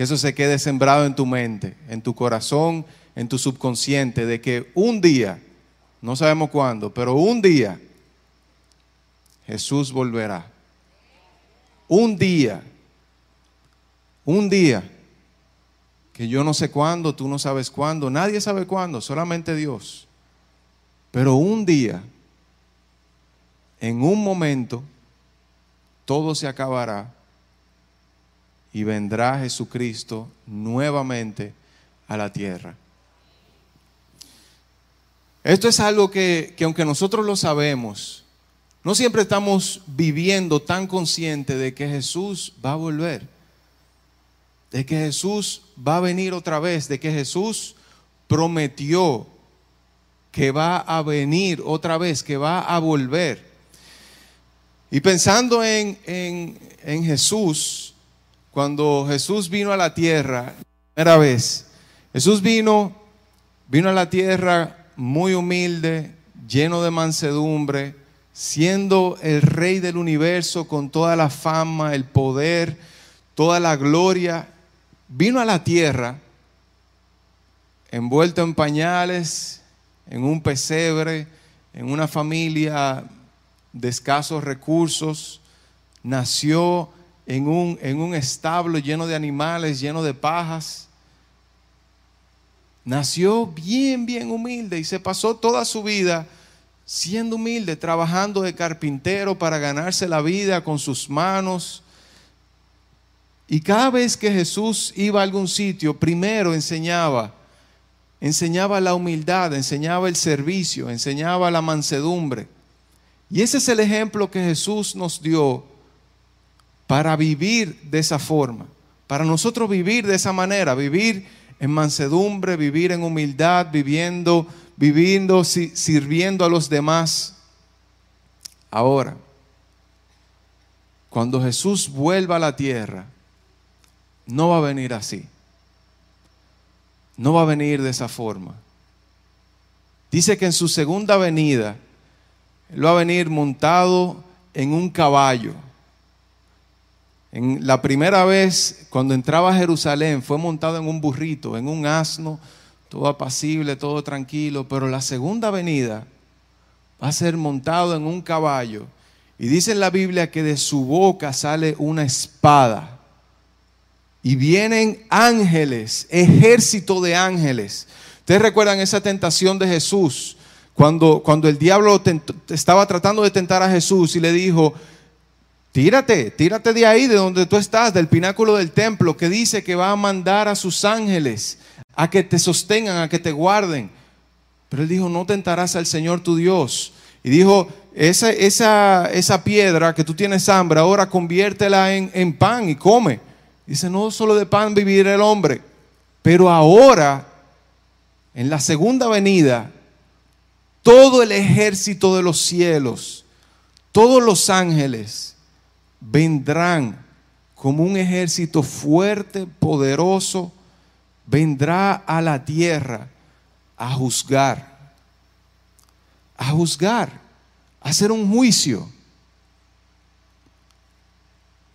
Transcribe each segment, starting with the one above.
que eso se quede sembrado en tu mente, en tu corazón, en tu subconsciente, de que un día, no sabemos cuándo, pero un día Jesús volverá. Un día, un día, que yo no sé cuándo, tú no sabes cuándo, nadie sabe cuándo, solamente Dios. Pero un día, en un momento, todo se acabará y vendrá Jesucristo nuevamente a la tierra. Esto es algo que, que, aunque nosotros lo sabemos, no siempre estamos viviendo tan conscientes de que Jesús va a volver, de que Jesús va a venir otra vez, de que Jesús prometió que va a venir otra vez, que va a volver. Y pensando en, en, en Jesús, cuando Jesús vino a la tierra, primera vez, Jesús vino, vino a la tierra muy humilde, lleno de mansedumbre, siendo el rey del universo con toda la fama, el poder, toda la gloria, vino a la tierra envuelto en pañales, en un pesebre, en una familia de escasos recursos, nació en un, en un establo lleno de animales, lleno de pajas. Nació bien, bien humilde y se pasó toda su vida siendo humilde, trabajando de carpintero para ganarse la vida con sus manos. Y cada vez que Jesús iba a algún sitio, primero enseñaba, enseñaba la humildad, enseñaba el servicio, enseñaba la mansedumbre. Y ese es el ejemplo que Jesús nos dio para vivir de esa forma, para nosotros vivir de esa manera, vivir en mansedumbre, vivir en humildad, viviendo, viviendo, sirviendo a los demás. Ahora, cuando Jesús vuelva a la tierra, no va a venir así. No va a venir de esa forma. Dice que en su segunda venida, Él va a venir montado en un caballo en la primera vez, cuando entraba a Jerusalén, fue montado en un burrito, en un asno, todo apacible, todo tranquilo, pero la segunda venida va a ser montado en un caballo. Y dice en la Biblia que de su boca sale una espada. Y vienen ángeles, ejército de ángeles. Ustedes recuerdan esa tentación de Jesús, cuando, cuando el diablo estaba tratando de tentar a Jesús y le dijo, Tírate, tírate de ahí, de donde tú estás, del pináculo del templo, que dice que va a mandar a sus ángeles a que te sostengan, a que te guarden. Pero él dijo, no tentarás al Señor tu Dios. Y dijo, esa, esa, esa piedra que tú tienes hambre, ahora conviértela en, en pan y come. Dice, no solo de pan vivirá el hombre, pero ahora, en la segunda venida, todo el ejército de los cielos, todos los ángeles, vendrán como un ejército fuerte, poderoso, vendrá a la tierra a juzgar, a juzgar, a hacer un juicio.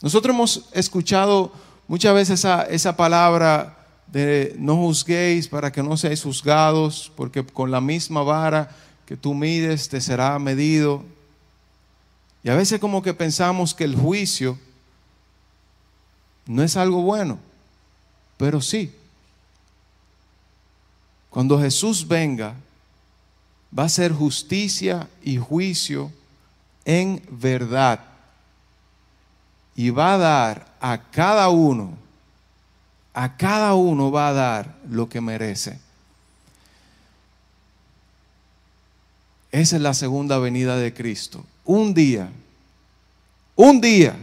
Nosotros hemos escuchado muchas veces esa, palabra de no juzguéis para que no seáis juzgados, porque con la misma vara que tú mides te será medido. Y a veces como que pensamos que el juicio no es algo bueno, pero sí. Cuando Jesús venga, va a ser justicia y juicio en verdad. Y va a dar a cada uno, a cada uno va a dar lo que merece. Esa es la segunda venida de Cristo un día, un día,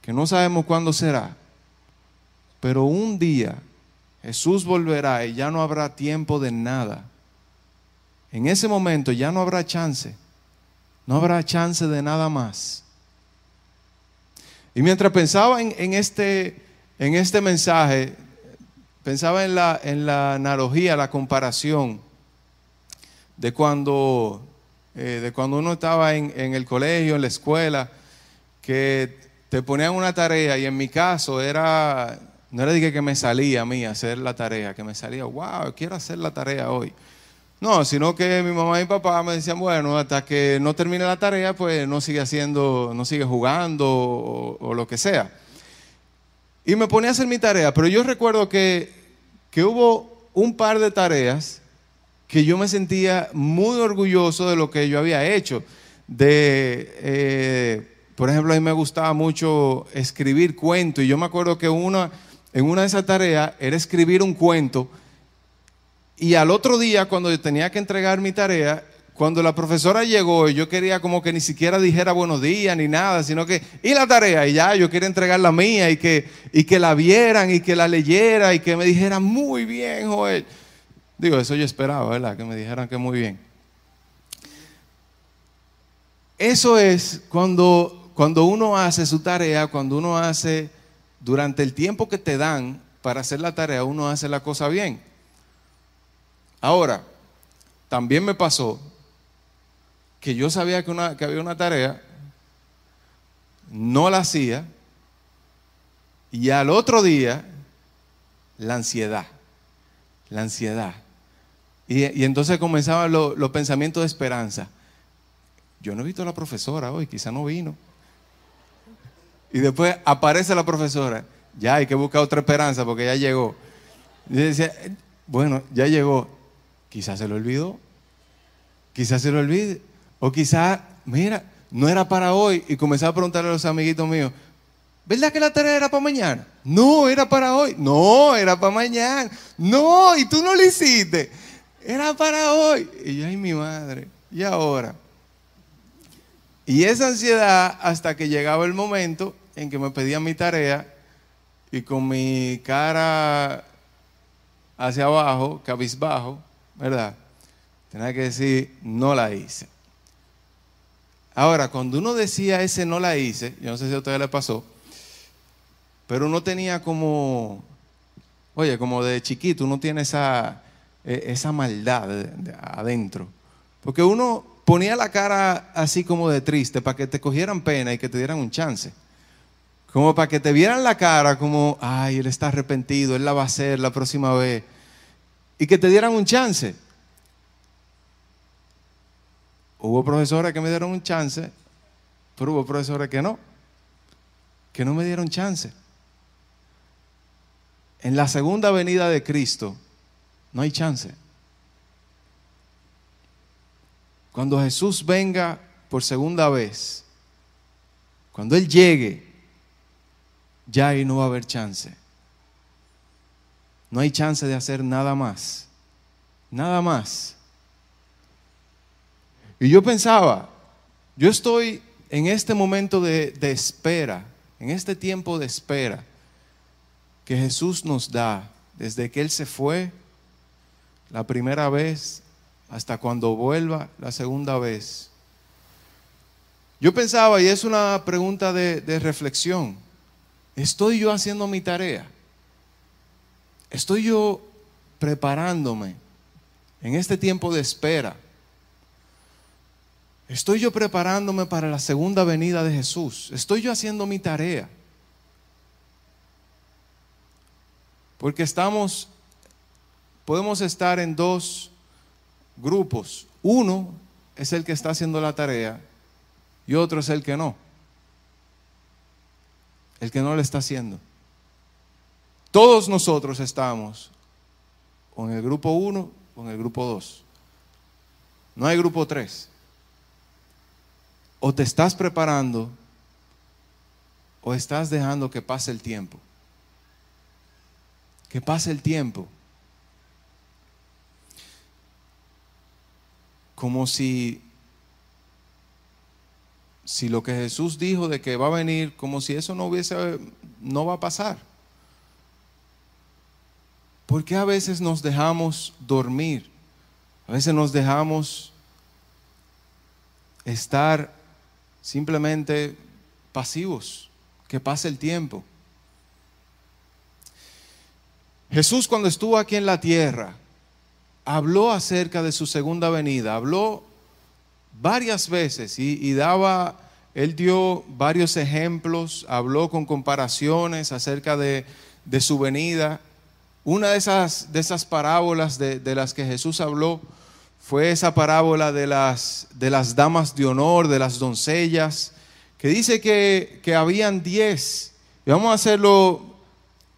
que no sabemos cuándo será, pero un día Jesús volverá y ya no habrá tiempo de nada. En ese momento ya no habrá chance, no habrá chance de nada más. Y mientras pensaba en, este, en este mensaje, pensaba en la, en la analogía, la comparación de cuando eh, de cuando uno estaba en, el colegio, en la escuela, que te ponían una tarea y en mi caso era, no era de que me salía a mí hacer la tarea, que me salía, wow, quiero hacer la tarea hoy. No, sino que mi mamá y mi papá me decían, bueno, hasta que no termine la tarea, pues no sigue haciendo, no sigue jugando o, o lo que sea. Y me ponía a hacer mi tarea, pero yo recuerdo que, que hubo un par de tareas que yo me sentía muy orgulloso de lo que yo había hecho. De, eh, por ejemplo, a mí me gustaba mucho escribir cuentos y yo me acuerdo que una, en una de esas tareas era escribir un cuento y al otro día cuando yo tenía que entregar mi tarea, cuando la profesora llegó yo quería como que ni siquiera dijera buenos días ni nada, sino que, y la tarea, y ya, yo quería entregar la mía y que, y que la vieran y que la leyera y que me dijeran muy bien, Joel. Digo, eso yo esperaba, ¿verdad? Que me dijeran que muy bien. Eso es cuando, cuando uno hace su tarea, cuando uno hace, durante el tiempo que te dan para hacer la tarea, uno hace la cosa bien. Ahora, también me pasó que yo sabía que, una, que había una tarea, no la hacía, y al otro día, la ansiedad, la ansiedad. Y, entonces comenzaban los pensamientos de esperanza. Yo no he visto a la profesora hoy, quizá no vino. Y después aparece la profesora. Ya hay que buscar otra esperanza porque ya llegó. Y decía, bueno, ya llegó. Quizás se lo olvidó. Quizás se lo olvide. O quizás, mira, no era para hoy. Y comenzaba a preguntarle a los amiguitos míos, ¿verdad que la tarea era para mañana? No, era para hoy. No, era para mañana. No, y tú no lo hiciste era para hoy. Y yo, ay, mi madre, ¿y ahora? Y esa ansiedad hasta que llegaba el momento en que me pedían mi tarea y con mi cara hacia abajo, cabizbajo, ¿verdad? Tenía que decir, no la hice. Ahora, cuando uno decía ese no la hice, yo no sé si a ustedes le pasó, pero uno tenía como, oye, como de chiquito, uno tiene esa, e, esa maldad adentro. Porque uno ponía la cara así como de triste para que te cogieran pena y que te dieran un chance. Como para que te vieran la cara como, ay, él está arrepentido, él la va a hacer la próxima vez. Y que te dieran un chance. Hubo profesores que me dieron un chance, pero hubo profesores que no, que no me dieron chance. En la segunda venida de Cristo, no hay chance. Cuando Jesús venga por segunda vez, cuando Él llegue, ya ahí no va a haber chance. No hay chance de hacer nada más. Nada más. Y yo pensaba, yo estoy en este momento de, de, espera, en este tiempo de espera que Jesús nos da desde que Él se fue la primera vez hasta cuando vuelva la segunda vez. Yo pensaba, y es una pregunta de, reflexión, ¿estoy yo haciendo mi tarea? ¿Estoy yo preparándome en este tiempo de espera? ¿Estoy yo preparándome para la segunda venida de Jesús? ¿Estoy yo haciendo mi tarea? Porque estamos podemos estar en dos grupos. Uno es el que está haciendo la tarea y otro es el que no. El que no le está haciendo. Todos nosotros estamos con el grupo 1 con el grupo 2. No hay grupo 3. O te estás preparando o estás dejando que pase el tiempo. Que pase el tiempo. Como si, si lo que Jesús dijo de que va a venir, como si eso no hubiese, no va a pasar. ¿Por qué a veces nos dejamos dormir? A veces nos dejamos estar simplemente pasivos, que pase el tiempo. Jesús cuando estuvo aquí en la tierra, habló acerca de su segunda venida, habló varias veces y, daba, él dio varios ejemplos, habló con comparaciones acerca de, de su venida. Una de esas, de esas parábolas de, de las que Jesús habló fue esa parábola de las, de las damas de honor, de las doncellas, que dice que, que habían diez. Y vamos a hacerlo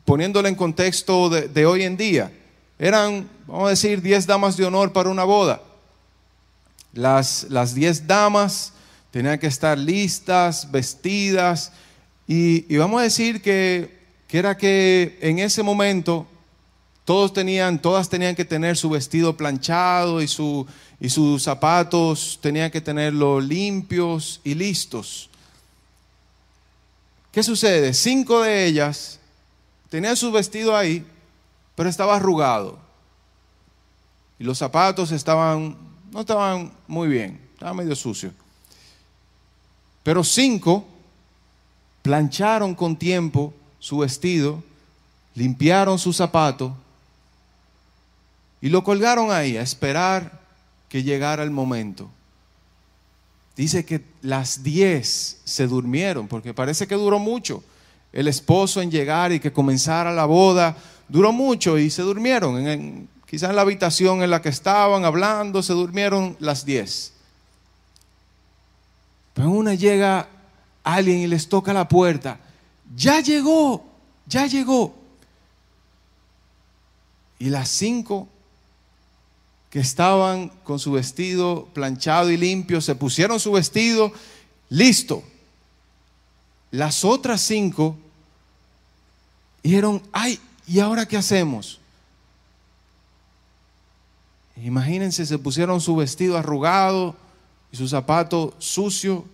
poniéndolo en contexto de, de hoy en día. Eran, vamos a decir, diez damas de honor para una boda. Las, las diez damas tenían que estar listas, vestidas, y, y vamos a decir que, que era que en ese momento todos tenían, todas tenían que tener su vestido planchado y, su, y sus zapatos tenían que tenerlo limpios y listos. ¿Qué sucede? Cinco de ellas tenían su vestido ahí, pero estaba arrugado. Y los zapatos estaban, no estaban muy bien, estaban medio sucios. Pero cinco plancharon con tiempo su vestido, limpiaron su zapato y lo colgaron ahí a esperar que llegara el momento. Dice que las diez se durmieron, porque parece que duró mucho. El esposo en llegar y que comenzara la boda, duró mucho y se durmieron. En, quizás en la habitación en la que estaban hablando, se durmieron las diez. Pero una llega alguien y les toca la puerta. Ya llegó, ya llegó. Y las cinco que estaban con su vestido planchado y limpio, se pusieron su vestido, listo. Las otras cinco dijeron, ay, ¿y ahora qué hacemos? Imagínense, se pusieron su vestido arrugado y su zapato sucio.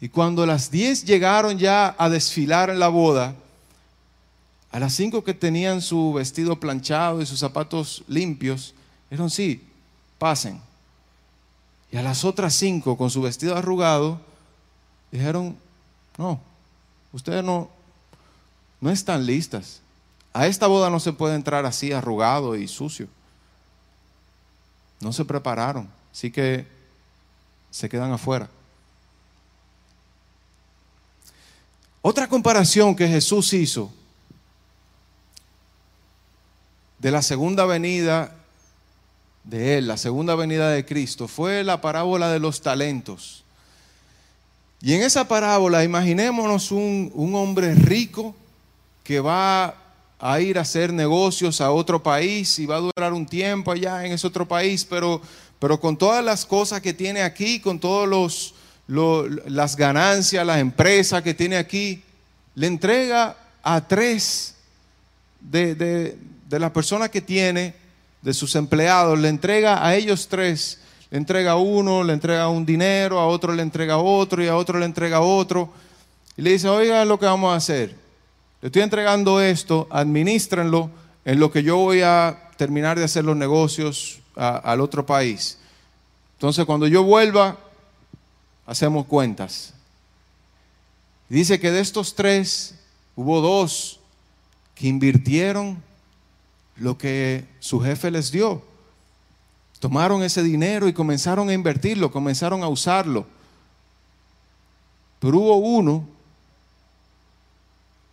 Y cuando las diez llegaron ya a desfilar en la boda, a las cinco que tenían su vestido planchado y sus zapatos limpios, Dijeron, sí, pasen. Y a las otras cinco, con su vestido arrugado, dijeron, no, ustedes no, no están listas. A esta boda no se puede entrar así arrugado y sucio. No se prepararon, así que se quedan afuera. Otra comparación que Jesús hizo de la segunda venida de él, la segunda venida de Cristo, fue la parábola de los talentos. Y en esa parábola, imaginémonos un, un, hombre rico que va a ir a hacer negocios a otro país y va a durar un tiempo allá en ese otro país, pero, pero con todas las cosas que tiene aquí, con todas los, las ganancias, las empresas que tiene aquí, le entrega a tres de, de, de las personas que tiene de sus empleados, le entrega a ellos tres, le entrega a uno, le entrega un dinero, a otro le entrega otro y a otro le entrega otro. Y le dice, oiga lo que vamos a hacer. Estoy entregando esto, administrenlo en lo que yo voy a terminar de hacer los negocios al otro país. Entonces cuando yo vuelva, hacemos cuentas. Dice que de estos tres hubo dos que invirtieron lo que su jefe les dio. Tomaron ese dinero y comenzaron a invertirlo, comenzaron a usarlo. Pero hubo uno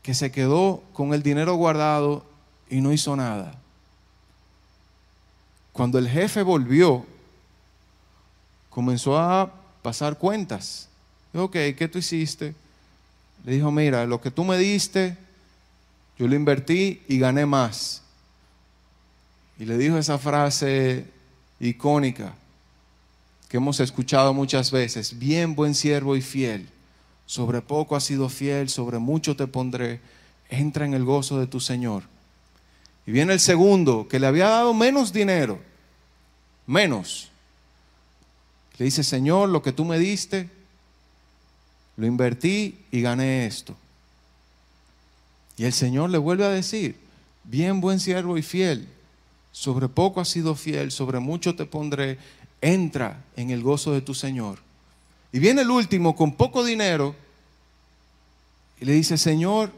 que se quedó con el dinero guardado y no hizo nada. Cuando el jefe volvió, comenzó a pasar cuentas. Dijo, ok, ¿qué tú hiciste? Le dijo, mira, lo que tú me diste, yo lo invertí y gané más. Y le dijo esa frase icónica que hemos escuchado muchas veces, bien buen siervo y fiel, sobre poco has sido fiel, sobre mucho te pondré, entra en el gozo de tu Señor. Y viene el segundo, que le había dado menos dinero, menos. Le dice, Señor, lo que tú me diste, lo invertí y gané esto. Y el Señor le vuelve a decir, bien buen siervo y fiel, sobre poco has sido fiel, sobre mucho te pondré, entra en el gozo de tu Señor. Y viene el último con poco dinero y le dice, Señor,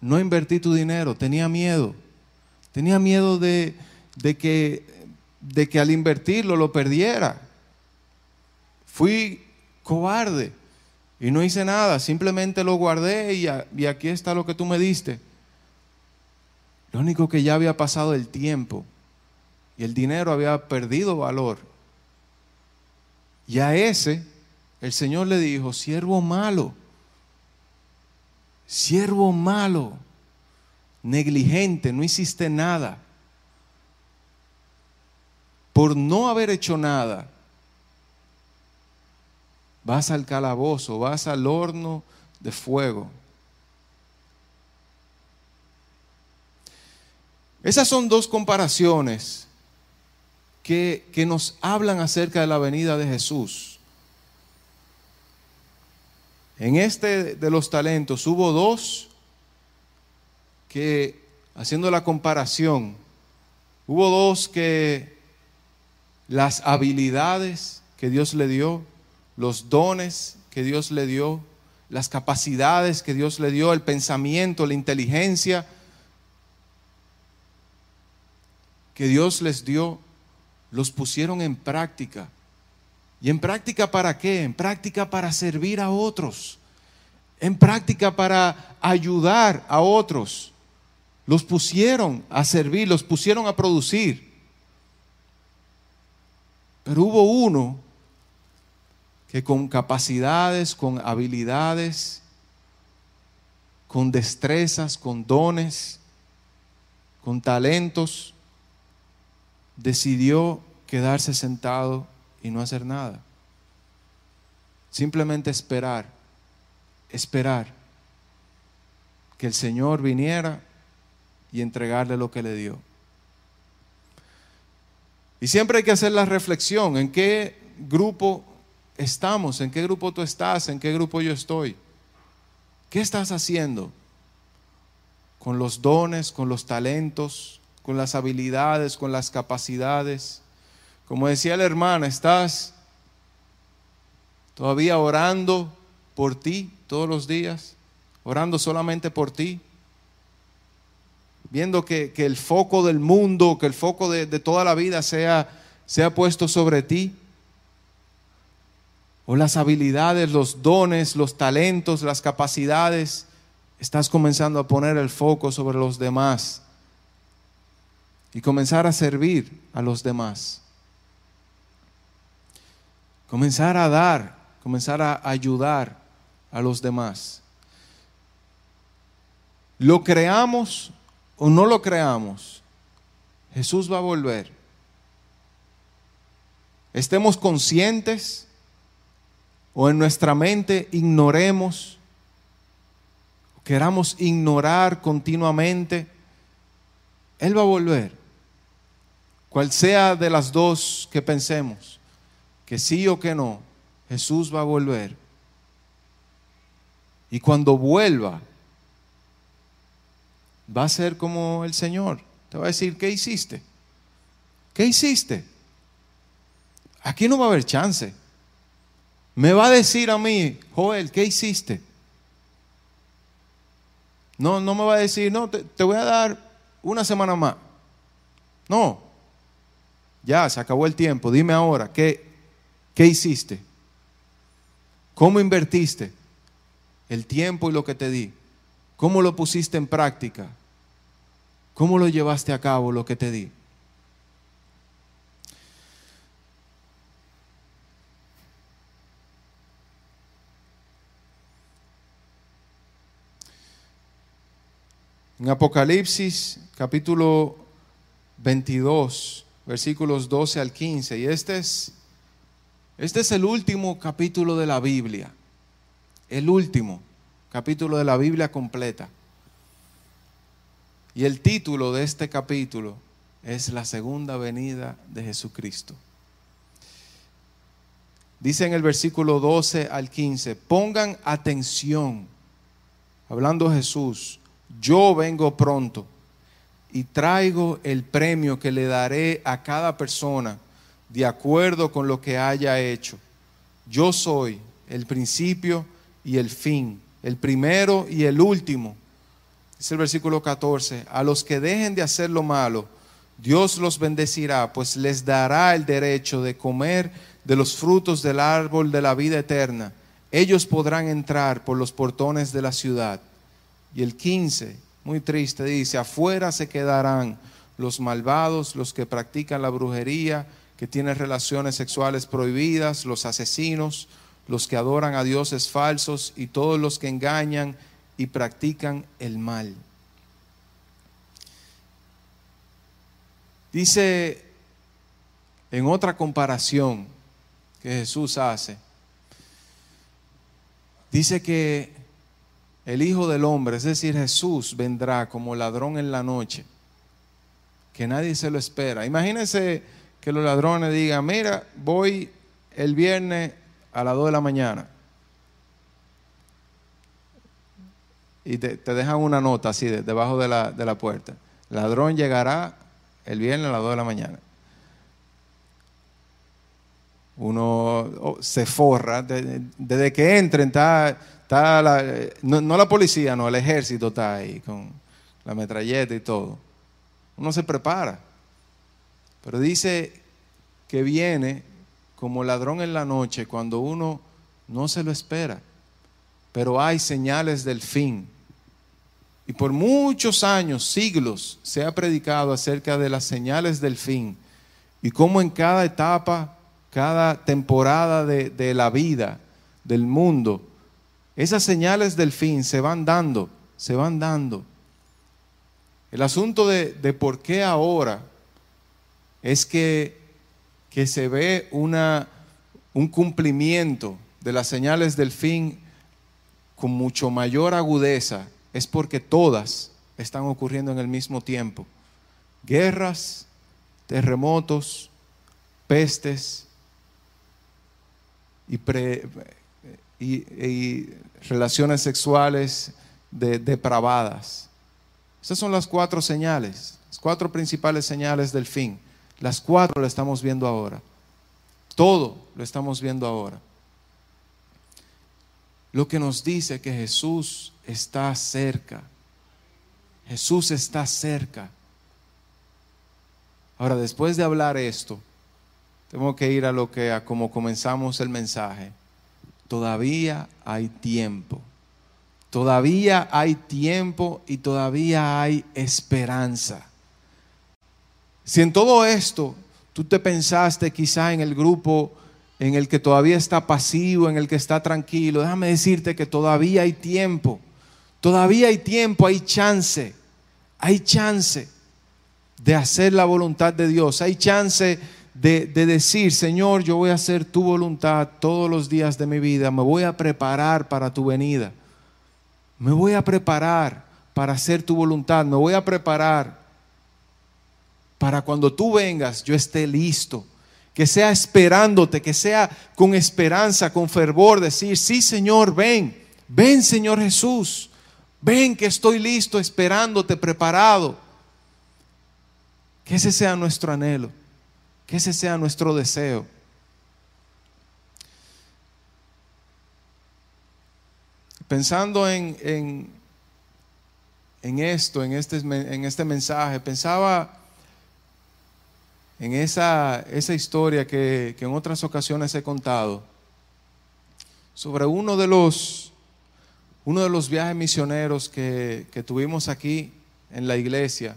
no invertí tu dinero, tenía miedo, tenía miedo de, que, de que al invertirlo lo perdiera. Fui cobarde. Y no hice nada, simplemente lo guardé y, y aquí está lo que tú me diste. Lo único que ya había pasado el tiempo y el dinero había perdido valor. Y a ese el Señor le dijo, siervo malo, siervo malo, negligente, no hiciste nada. Por no haber hecho nada, vas al calabozo, vas al horno de fuego. Esas son dos comparaciones que, que, nos hablan acerca de la venida de Jesús. En este de los talentos hubo dos que, haciendo la comparación, hubo dos que las habilidades que Dios le dio, los dones que Dios le dio, las capacidades que Dios le dio, el pensamiento, la inteligencia que Dios les dio, los pusieron en práctica. ¿Y en práctica para qué? En práctica para servir a otros. En práctica para ayudar a otros. Los pusieron a servir, los pusieron a producir. Pero hubo uno que con capacidades, con habilidades, con destrezas, con dones, con talentos, decidió quedarse sentado y no hacer nada. Simplemente esperar, esperar que el Señor viniera y entregarle lo que le dio. Y siempre hay que hacer la reflexión en qué grupo estamos, en qué grupo tú estás, en qué grupo yo estoy. ¿Qué estás haciendo con los dones, con los talentos, con las habilidades, con las capacidades? Como decía la hermana, estás todavía orando por ti todos los días, orando solamente por ti, viendo que, el foco del mundo, que el foco de, toda la vida sea, sea puesto sobre ti o las habilidades, los dones, los talentos, las capacidades, estás comenzando a poner el foco sobre los demás y comenzar a servir a los demás. Comenzar a dar, comenzar a ayudar a los demás. Lo creamos o no lo creamos, Jesús va a volver. Estemos conscientes o en nuestra mente ignoremos, queramos ignorar continuamente, Él va a volver. Cual sea de las dos que pensemos, que sí o que no, Jesús va a volver. Y cuando vuelva, va a ser como el Señor. Te va a decir, ¿qué hiciste? ¿Qué hiciste? Aquí no va a haber chance me va a decir a mí, Joel, ¿qué hiciste? No, no me va a decir, no, te, voy a dar una semana más. No, ya se acabó el tiempo. Dime ahora, ¿qué, qué hiciste? ¿Cómo invertiste el tiempo y lo que te di? ¿Cómo lo pusiste en práctica? ¿Cómo lo llevaste a cabo lo que te di? En Apocalipsis capítulo 22, versículos 12 al 15. Y este es, este es el último capítulo de la Biblia. El último capítulo de la Biblia completa. Y el título de este capítulo es la segunda venida de Jesucristo. Dice en el versículo 12 al 15, pongan atención, hablando Jesús, yo vengo pronto y traigo el premio que le daré a cada persona de acuerdo con lo que haya hecho. Yo soy el principio y el fin, el primero y el último. Es el versículo 14. A los que dejen de hacer lo malo, Dios los bendecirá, pues les dará el derecho de comer de los frutos del árbol de la vida eterna ellos podrán entrar por los portones de la ciudad. Y el 15, muy triste, dice, afuera se quedarán los malvados, los que practican la brujería, que tienen relaciones sexuales prohibidas, los asesinos, los que adoran a dioses falsos y todos los que engañan y practican el mal. Dice en otra comparación que Jesús hace, dice que el Hijo del Hombre, es decir, Jesús, vendrá como ladrón en la noche, que nadie se lo espera. Imagínense que los ladrones digan, mira, voy el viernes a las 2 de la mañana. Y te, dejan una nota así debajo de la, de la puerta. ladrón llegará el viernes a las 2 de la mañana. Uno se forra, desde que entren está, está no, no, la policía, no, el ejército está ahí con la metralleta y todo. Uno se prepara. Pero dice que viene como ladrón en la noche cuando uno no se lo espera. Pero hay señales del fin. Y por muchos años, siglos, se ha predicado acerca de las señales del fin y cómo en cada etapa, cada temporada de, la vida, del mundo, esas señales del fin se van dando, se van dando. El asunto de, de por qué ahora es que, que se ve una, un cumplimiento de las señales del fin con mucho mayor agudeza es porque todas están ocurriendo en el mismo tiempo. Guerras, terremotos, pestes y, relaciones sexuales depravadas. Esas son las cuatro señales, las cuatro principales señales del fin. Las cuatro lo estamos viendo ahora. Todo lo estamos viendo ahora lo que nos dice que Jesús está cerca. Jesús está cerca. Ahora, después de hablar esto, tengo que ir a lo que a como comenzamos el mensaje. Todavía hay tiempo. Todavía hay tiempo y todavía hay esperanza. Si en todo esto tú te pensaste quizá en el grupo en el que todavía está pasivo, en el que está tranquilo, déjame decirte que todavía hay tiempo, todavía hay tiempo, hay chance, hay chance de hacer la voluntad de Dios, hay chance de, decir, Señor, yo voy a hacer tu voluntad todos los días de mi vida, me voy a preparar para tu venida, me voy a preparar para hacer tu voluntad, me voy a preparar para cuando tú vengas yo esté listo. Que sea esperándote, que sea con esperanza, con fervor, decir, sí Señor, ven, ven Señor Jesús, ven que estoy listo, esperándote, preparado. Que ese sea nuestro anhelo, que ese sea nuestro deseo. Pensando en, en, esto, en este, en este mensaje, pensaba en esa, esa historia que, en otras ocasiones he contado sobre uno de los, uno de los viajes misioneros que, tuvimos aquí en la iglesia,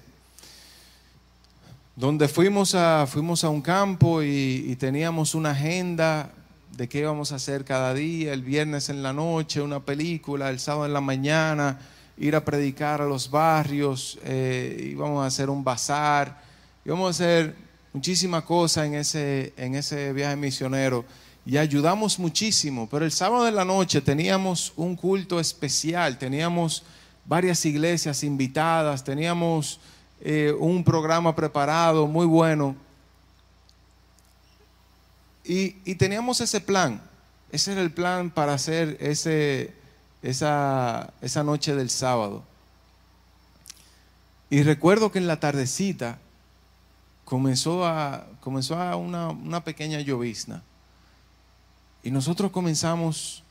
donde fuimos a, fuimos a un campo y, teníamos una agenda de qué íbamos a hacer cada día, el viernes en la noche, una película, el sábado en la mañana, ir a predicar a los barrios, eh, íbamos a hacer un bazar, íbamos a hacer muchísimas cosas en ese, en ese viaje misionero. Y ayudamos muchísimo, pero el sábado de la noche teníamos un culto especial, teníamos varias iglesias invitadas, teníamos eh, un programa preparado muy bueno y, y, teníamos ese plan, ese era el plan para hacer ese, esa, esa noche del sábado. Y recuerdo que en la tardecita comenzó a, comenzó a una, una pequeña llovizna. Y nosotros comenzamos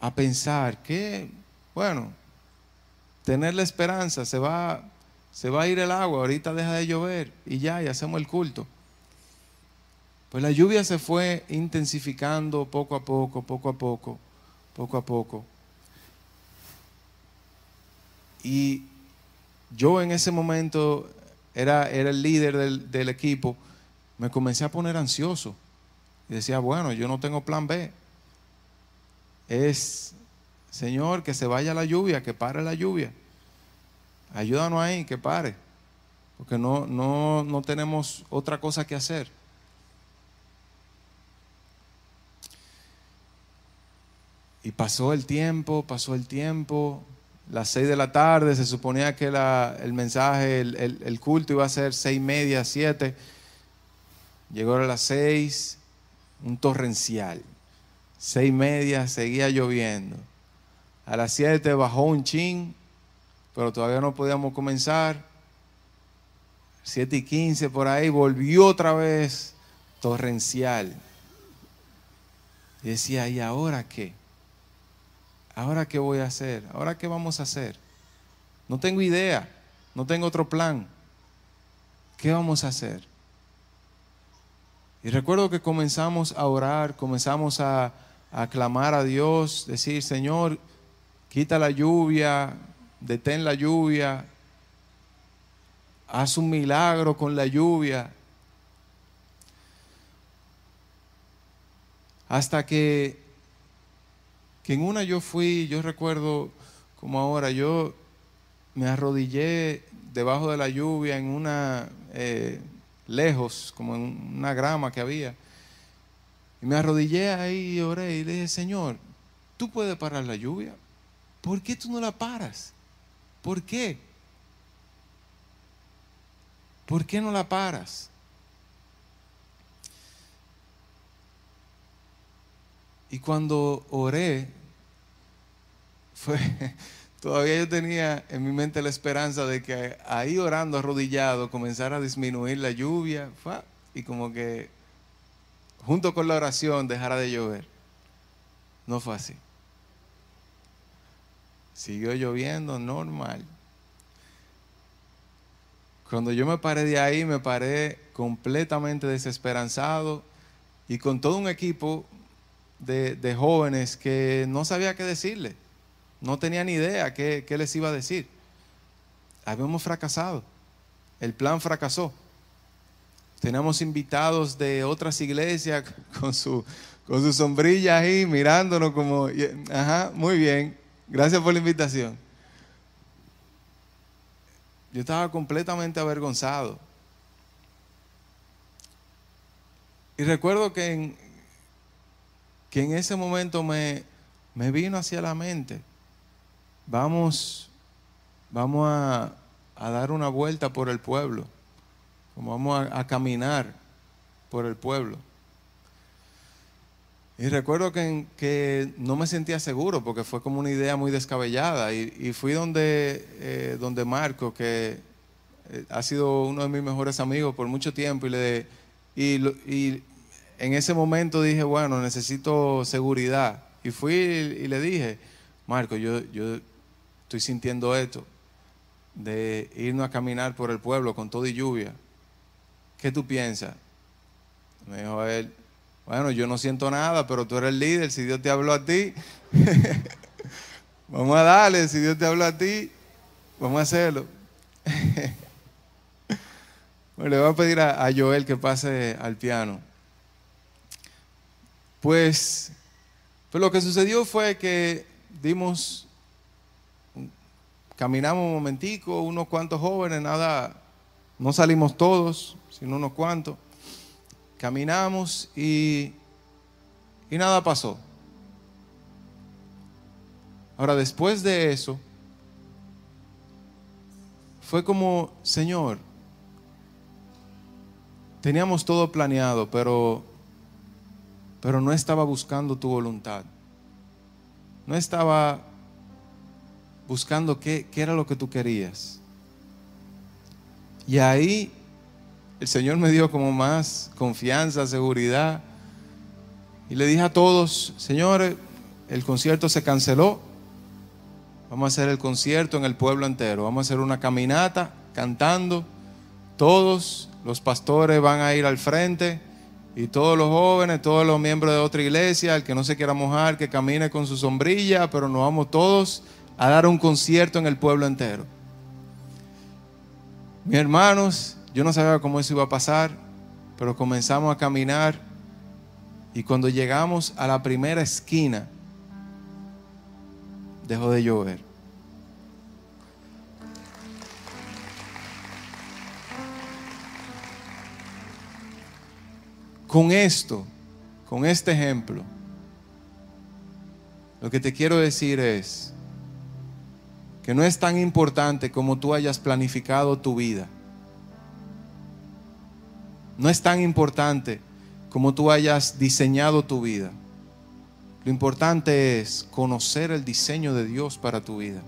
a pensar que, bueno, tener la esperanza, se va, se va a ir el agua, ahorita deja de llover y ya, y hacemos el culto. Pues la lluvia se fue intensificando poco a poco, poco a poco. poco a poco. Y yo en ese momento era, era el líder del, del equipo, me comencé a poner ansioso. Y decía, bueno, yo no tengo plan B. Es, Señor, que se vaya la lluvia, que pare la lluvia. Ayúdanos ahí, que pare. Porque no, no, no tenemos otra cosa que hacer. Y pasó el tiempo, pasó el tiempo, las seis de la tarde, se suponía que el mensaje, el, culto iba a ser seis y media, siete. Llegó a las seis, un torrencial. Seis y media, seguía lloviendo. A las siete bajó un chin, pero todavía no podíamos comenzar. Siete y quince por ahí, volvió otra vez torrencial. Y decía, ¿y ahora qué? ¿ahora qué voy a hacer? ¿Ahora qué vamos a hacer? No tengo idea, no tengo otro plan. ¿Qué vamos a hacer? Y recuerdo que comenzamos a orar, comenzamos a, a clamar a Dios, decir, Señor, quita la lluvia, detén la lluvia, haz un milagro con la lluvia. Hasta que que en una yo fui, yo recuerdo como ahora, yo me arrodillé debajo de la lluvia en una, eh, lejos, como en una grama que había. Y me arrodillé ahí y oré y le dije, Señor, tú puedes parar la lluvia. ¿Por qué tú no la paras? ¿Por qué? ¿Por qué no la paras? Y cuando oré, fue, todavía yo tenía en mi mente la esperanza de que ahí orando arrodillado comenzara a disminuir la lluvia y como que junto con la oración dejara de llover. No fue así. Siguió lloviendo normal. Cuando yo me paré de ahí, me paré completamente desesperanzado y con todo un equipo de, jóvenes que no sabía qué decirle, no tenía ni idea qué, les iba a decir. Habíamos fracasado, el plan fracasó. Teníamos invitados de otras iglesias con su, con su sombrilla ahí mirándonos como, ajá, muy bien, gracias por la invitación. Yo estaba completamente avergonzado. Y recuerdo que en, que en ese momento me, me vino hacia la mente, vamos, vamos a, dar una vuelta por el pueblo, vamos a, caminar por el pueblo. Y recuerdo que, que, no me sentía seguro porque fue como una idea muy descabellada. Y, fui donde, eh, donde Marco, que eh, ha sido uno de mis mejores amigos por mucho tiempo, y, le, y en ese momento dije, bueno, necesito seguridad. Y fui y le dije, Marco, yo, yo estoy sintiendo esto, de irnos a caminar por el pueblo con todo y lluvia. ¿Qué tú piensas? Me dijo él, bueno, yo no siento nada, pero tú eres el líder, si Dios te habló a ti, vamos a darle, si Dios te habló a ti, vamos a hacerlo. bueno, le voy a pedir a Joel que pase al piano. Pues, pues, lo que sucedió fue que dimos, caminamos un momentico, unos cuantos jóvenes, nada, no salimos todos, sino unos cuantos. Caminamos y, y nada pasó. Ahora, después de eso, fue como, Señor, teníamos todo planeado, pero pero no estaba buscando tu voluntad. No estaba buscando qué, era lo que tú querías. Y ahí el Señor me dio como más confianza, seguridad. Y le dije a todos, señores, el concierto se canceló. Vamos a hacer el concierto en el pueblo entero. Vamos a hacer una caminata cantando. Todos los pastores van a ir al frente Y todos los jóvenes, todos los miembros de otra iglesia, el que no se quiera mojar, que camine con su sombrilla, pero nos vamos todos a dar un concierto en el pueblo entero. Mis hermanos, yo no sabía cómo eso iba a pasar, pero comenzamos a caminar y cuando llegamos a la primera esquina, dejó de llover. Con esto, con este ejemplo, lo que te quiero decir es que no es tan importante como tú hayas planificado tu vida. No es tan importante como tú hayas diseñado tu vida. Lo importante es conocer el diseño de Dios para tu vida.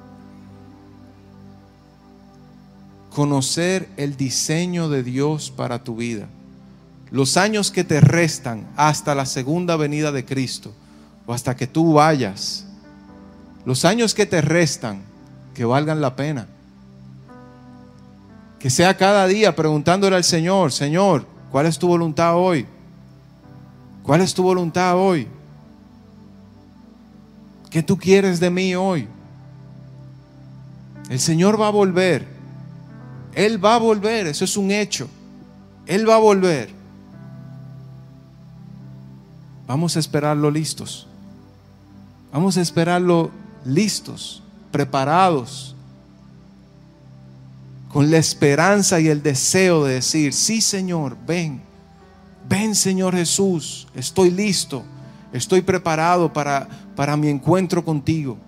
Conocer el diseño de Dios para tu vida los años que te restan hasta la segunda venida de Cristo o hasta que tú vayas, los años que te restan, que valgan la pena. Que sea cada día preguntándole al Señor, Señor, ¿cuál es tu voluntad hoy? ¿Cuál es tu voluntad hoy? ¿Qué tú quieres de mí hoy? El Señor va a volver. Él va a volver, eso es un hecho. Él va a volver. Vamos a esperarlo listos. Vamos a esperarlo listos, preparados, con la esperanza y el deseo de decir, sí Señor, ven, ven Señor Jesús, estoy listo, estoy preparado para, para mi encuentro contigo.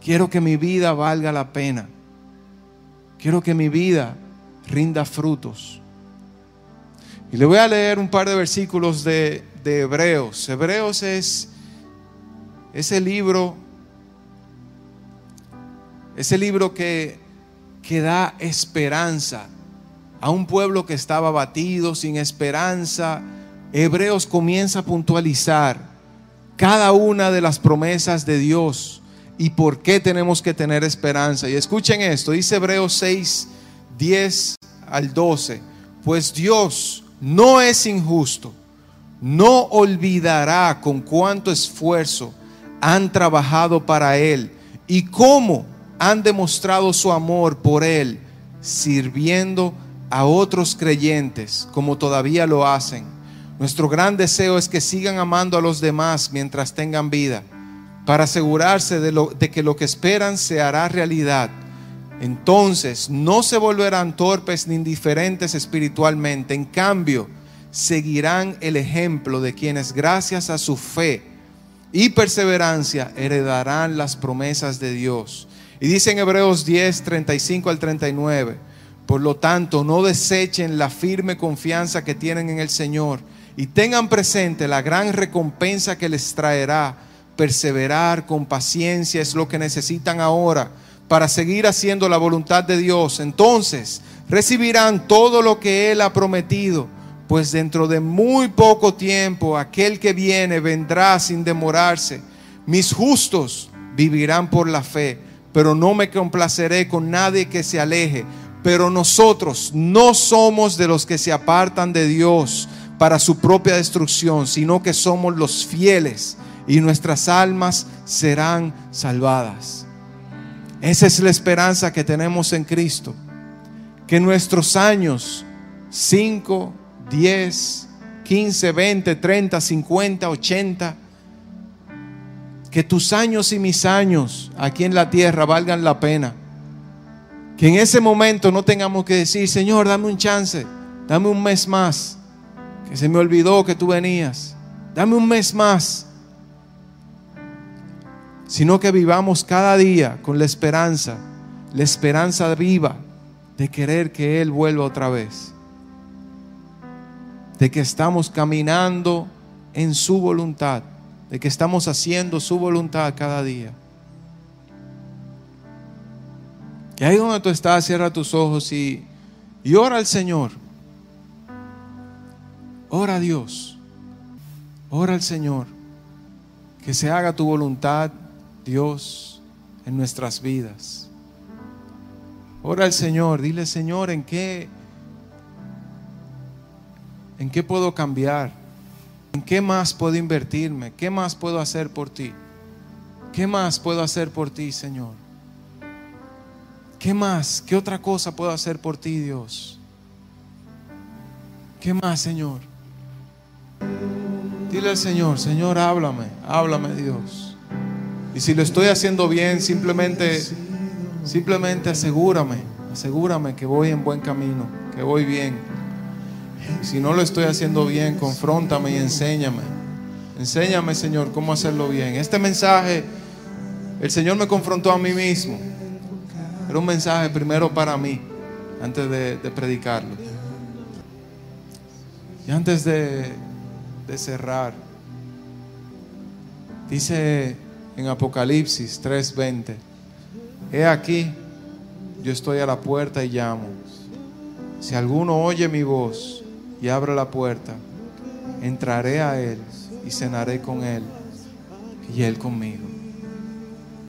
Quiero que mi vida valga la pena. Quiero que mi vida rinda frutos. Y le voy a leer un par de versículos de, Hebreos. Hebreos es ese libro, ese libro que, que da esperanza a un pueblo que estaba batido, sin esperanza. Hebreos comienza a puntualizar cada una de las promesas de Dios y por qué tenemos que tener esperanza. Y escuchen esto, dice Hebreos 6, 10 al 12, pues Dios no es injusto, no olvidará con cuánto esfuerzo han trabajado para Él y cómo han demostrado su amor por Él, sirviendo a otros creyentes como todavía lo hacen. Nuestro gran deseo es que sigan amando a los demás mientras tengan vida, para asegurarse de, de que lo que esperan se hará realidad entonces no se volverán torpes ni indiferentes espiritualmente. En cambio, seguirán el ejemplo de quienes gracias a su fe y perseverancia heredarán las promesas de Dios. Y dice en Hebreos 10, 35 al 39, por lo tanto, no desechen la firme confianza que tienen en el Señor y tengan presente la gran recompensa que les traerá. Perseverar con paciencia es lo que necesitan ahora para seguir haciendo la voluntad de Dios, entonces recibirán todo lo que Él ha prometido, pues dentro de muy poco tiempo aquel que viene vendrá sin demorarse. Mis justos vivirán por la fe, pero no me complaceré con nadie que se aleje. Pero nosotros no somos de los que se apartan de Dios para su propia destrucción, sino que somos los fieles y nuestras almas serán salvadas. Esa es la esperanza que tenemos en Cristo. Que nuestros años, 5, 10, 15, 20, 30, 50, 80, que tus años y mis años aquí en la tierra valgan la pena. Que en ese momento no tengamos que decir, Señor, dame un chance, dame un mes más, que se me olvidó que tú venías, dame un mes más sino que vivamos cada día con la esperanza, la esperanza viva de querer que Él vuelva otra vez, de que estamos caminando en su voluntad, de que estamos haciendo su voluntad cada día. Y ahí donde tú estás, cierra tus ojos y, y ora al Señor. Ora a Dios. Ora al Señor. Que se haga tu voluntad Dios en nuestras vidas. Ora al Señor, dile Señor, ¿en qué ¿En qué puedo cambiar? ¿En qué más puedo invertirme? ¿Qué más puedo hacer por ti? ¿Qué más puedo hacer por ti, Señor? ¿Qué más? ¿Qué otra cosa puedo hacer por ti, Dios? ¿Qué más, Señor? Dile al Señor, Señor, háblame, háblame, Dios. Y si lo estoy haciendo bien, simplemente, simplemente asegúrame, asegúrame que voy en buen camino, que voy bien. Si no lo estoy haciendo bien, confróntame y enséñame. Enséñame, Señor, cómo hacerlo bien. Este mensaje, el Señor me confrontó a mí mismo. Era un mensaje primero para mí, antes de, de predicarlo. Y antes de, de cerrar, dice en Apocalipsis 3:20, he aquí, yo estoy a la puerta y llamo. Si alguno oye mi voz y abre la puerta, entraré a él y cenaré con él y él conmigo.